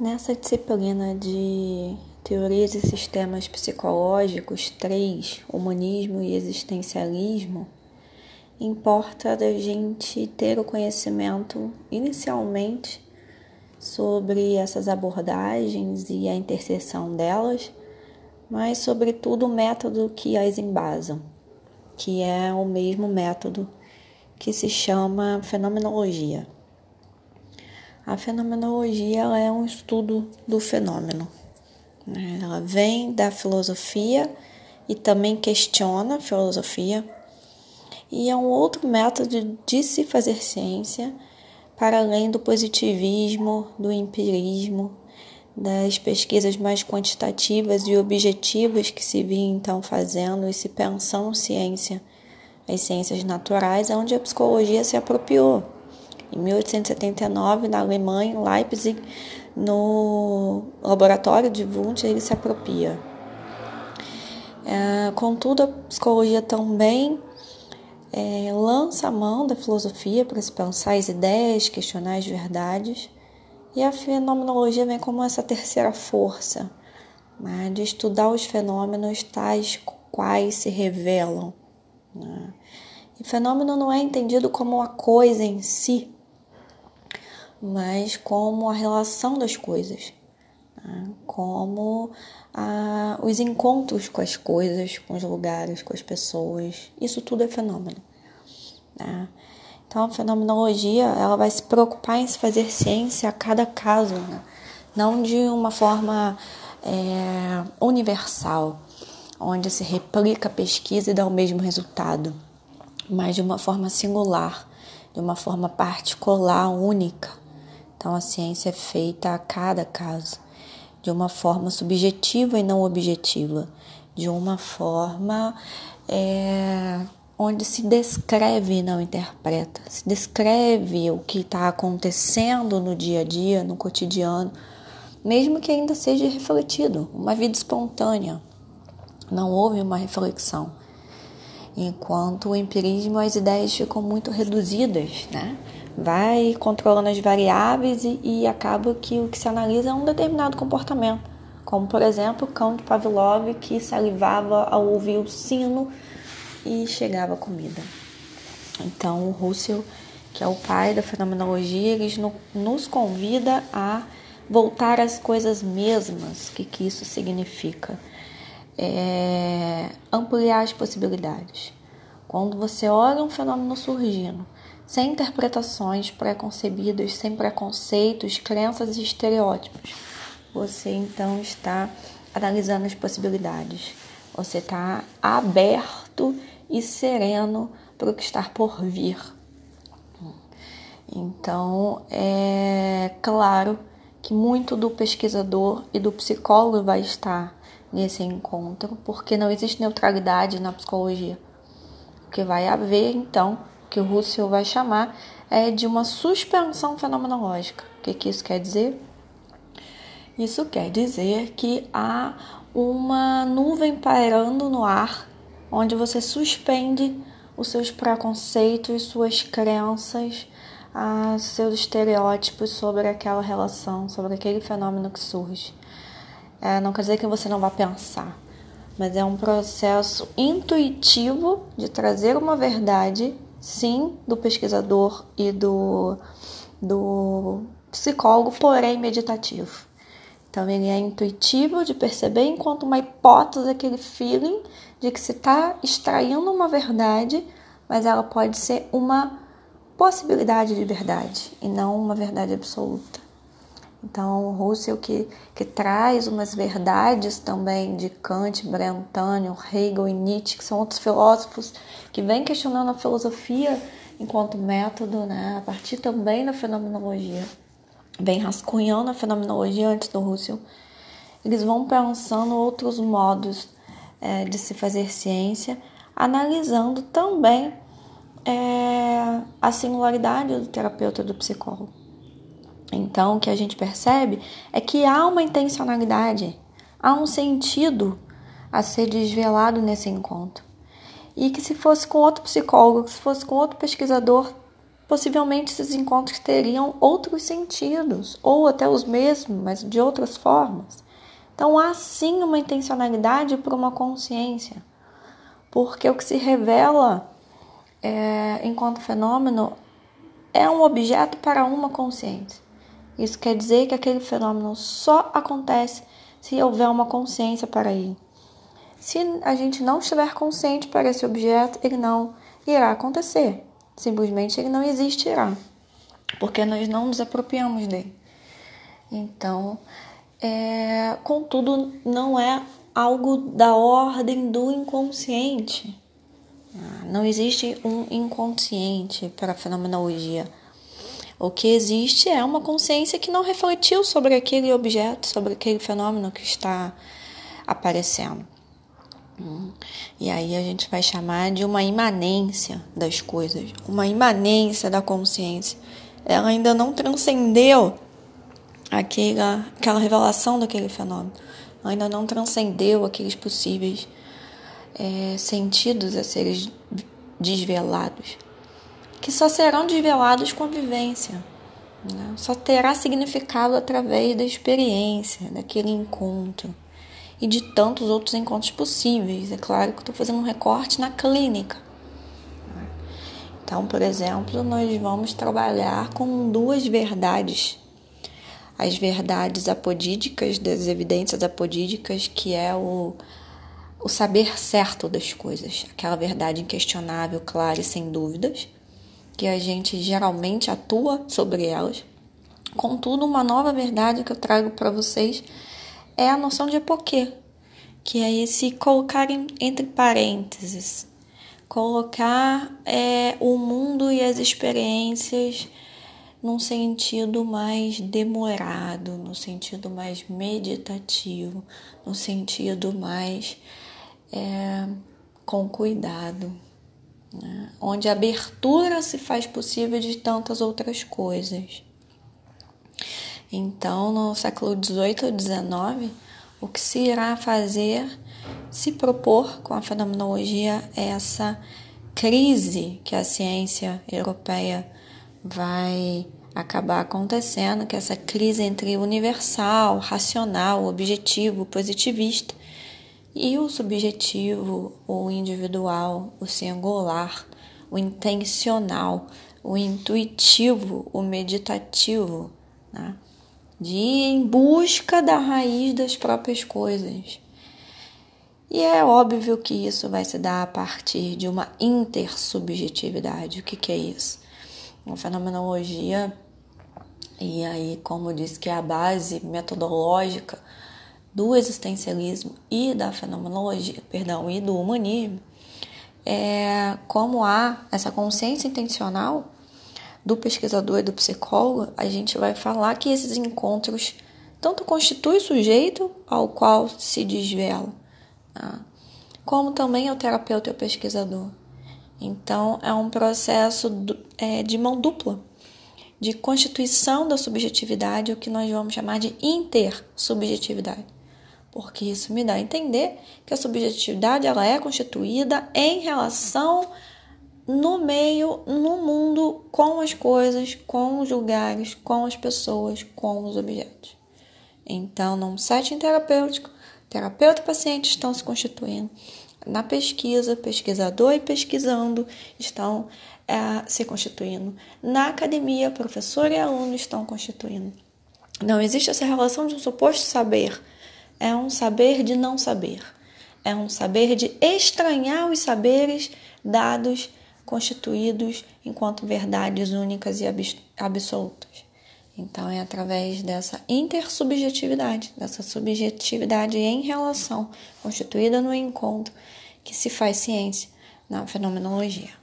Nessa disciplina de teorias e sistemas psicológicos 3, humanismo e existencialismo, importa da gente ter o conhecimento inicialmente sobre essas abordagens e a interseção delas, mas sobretudo o método que as embasam, que é o mesmo método que se chama fenomenologia. A fenomenologia é um estudo do fenômeno. Né? Ela vem da filosofia e também questiona a filosofia, e é um outro método de se fazer ciência para além do positivismo, do empirismo, das pesquisas mais quantitativas e objetivas que se vinha então fazendo e se pensando ciência, as ciências naturais, onde a psicologia se apropriou em 1879, na Alemanha, em Leipzig, no laboratório de Wundt, ele se apropria. É, contudo, a psicologia também é, lança a mão da filosofia para se pensar as ideias, questionar as verdades, e a fenomenologia vem como essa terceira força né, de estudar os fenômenos tais quais se revelam. Né? E fenômeno não é entendido como uma coisa em si, mas como a relação das coisas, né? como a, os encontros com as coisas, com os lugares, com as pessoas. Isso tudo é fenômeno. Né? Então, a fenomenologia ela vai se preocupar em se fazer ciência a cada caso, né? não de uma forma é, universal, onde se replica a pesquisa e dá o mesmo resultado, mas de uma forma singular, de uma forma particular, única então a ciência é feita a cada caso, de uma forma subjetiva e não objetiva, de uma forma é, onde se descreve e não interpreta, se descreve o que está acontecendo no dia a dia, no cotidiano, mesmo que ainda seja refletido, uma vida espontânea. Não houve uma reflexão. Enquanto o empirismo, as ideias ficam muito reduzidas, né? Vai controlando as variáveis e, e acaba que o que se analisa é um determinado comportamento, como por exemplo o cão de Pavlov que salivava ao ouvir o sino e chegava a comida. Então o Russell, que é o pai da fenomenologia, ele nos convida a voltar às coisas mesmas, o que, que isso significa? É ampliar as possibilidades. Quando você olha um fenômeno surgindo, sem interpretações preconcebidas, sem preconceitos, crenças e estereótipos. Você então está analisando as possibilidades. Você está aberto e sereno para o que está por vir. Então, é claro que muito do pesquisador e do psicólogo vai estar nesse encontro, porque não existe neutralidade na psicologia. O que vai haver, então, que o Russell vai chamar é de uma suspensão fenomenológica. O que, que isso quer dizer? Isso quer dizer que há uma nuvem pairando no ar, onde você suspende os seus preconceitos, suas crenças, ah, seus estereótipos sobre aquela relação, sobre aquele fenômeno que surge. É, não quer dizer que você não vai pensar, mas é um processo intuitivo de trazer uma verdade sim, do pesquisador e do, do psicólogo, porém meditativo. Então, ele é intuitivo de perceber enquanto uma hipótese, aquele feeling de que se está extraindo uma verdade, mas ela pode ser uma possibilidade de verdade e não uma verdade absoluta. Então, Russell que, que traz umas verdades também de Kant, Brentano, Hegel e Nietzsche, que são outros filósofos que vêm questionando a filosofia enquanto método, né, a partir também da fenomenologia. Vem rascunhando a fenomenologia antes do Russell. Eles vão pensando outros modos é, de se fazer ciência, analisando também é, a singularidade do terapeuta e do psicólogo. Então, o que a gente percebe é que há uma intencionalidade, há um sentido a ser desvelado nesse encontro. E que se fosse com outro psicólogo, se fosse com outro pesquisador, possivelmente esses encontros teriam outros sentidos, ou até os mesmos, mas de outras formas. Então há sim uma intencionalidade para uma consciência, porque o que se revela é, enquanto fenômeno é um objeto para uma consciência. Isso quer dizer que aquele fenômeno só acontece se houver uma consciência para ele. Se a gente não estiver consciente para esse objeto, ele não irá acontecer. Simplesmente ele não existirá, porque nós não nos apropriamos dele. Então, é, contudo, não é algo da ordem do inconsciente. Ah, não existe um inconsciente para a fenomenologia. O que existe é uma consciência que não refletiu sobre aquele objeto, sobre aquele fenômeno que está aparecendo. E aí a gente vai chamar de uma imanência das coisas, uma imanência da consciência. Ela ainda não transcendeu aquela, aquela revelação daquele fenômeno, ainda não transcendeu aqueles possíveis é, sentidos a serem desvelados, que só serão desvelados com a vivência. Né? Só terá significado através da experiência, daquele encontro e de tantos outros encontros possíveis. É claro que estou fazendo um recorte na clínica. Então, por exemplo, nós vamos trabalhar com duas verdades. As verdades apodídicas, das evidências apodídicas, que é o, o saber certo das coisas, aquela verdade inquestionável, clara e sem dúvidas, que a gente geralmente atua sobre elas. Contudo, uma nova verdade que eu trago para vocês é a noção de epoquê, que é esse colocar entre parênteses, colocar é, o mundo e as experiências num sentido mais demorado, no sentido mais meditativo, no sentido mais é, com cuidado, né? onde a abertura se faz possível de tantas outras coisas. Então, no século XVIII ou XIX, o que se irá fazer, se propor com a fenomenologia é essa crise que a ciência europeia vai acabar acontecendo, que é essa crise entre universal, racional, objetivo, positivista e o subjetivo, o individual, o singular, o intencional, o intuitivo, o meditativo, né? de ir em busca da raiz das próprias coisas. E é óbvio que isso vai se dar a partir de uma intersubjetividade. O que, que é isso? Uma fenomenologia, e aí, como disse, que é a base metodológica do existencialismo e da fenomenologia, perdão, e do humanismo, é como há essa consciência intencional do pesquisador e do psicólogo, a gente vai falar que esses encontros tanto constituem o sujeito ao qual se desvela, tá? como também é o terapeuta e o pesquisador. Então, é um processo é, de mão dupla, de constituição da subjetividade, o que nós vamos chamar de intersubjetividade. Porque isso me dá a entender que a subjetividade ela é constituída em relação no meio, no mundo, com as coisas, com os lugares, com as pessoas, com os objetos. Então, num setting terapêutico, terapeuta e paciente estão se constituindo. Na pesquisa, pesquisador e pesquisando estão é, se constituindo. Na academia, professor e aluno estão constituindo. Não existe essa relação de um suposto saber. É um saber de não saber. É um saber de estranhar os saberes dados constituídos enquanto verdades únicas e absolutas. Então, é através dessa intersubjetividade, dessa subjetividade em relação, constituída no encontro, que se faz ciência na fenomenologia.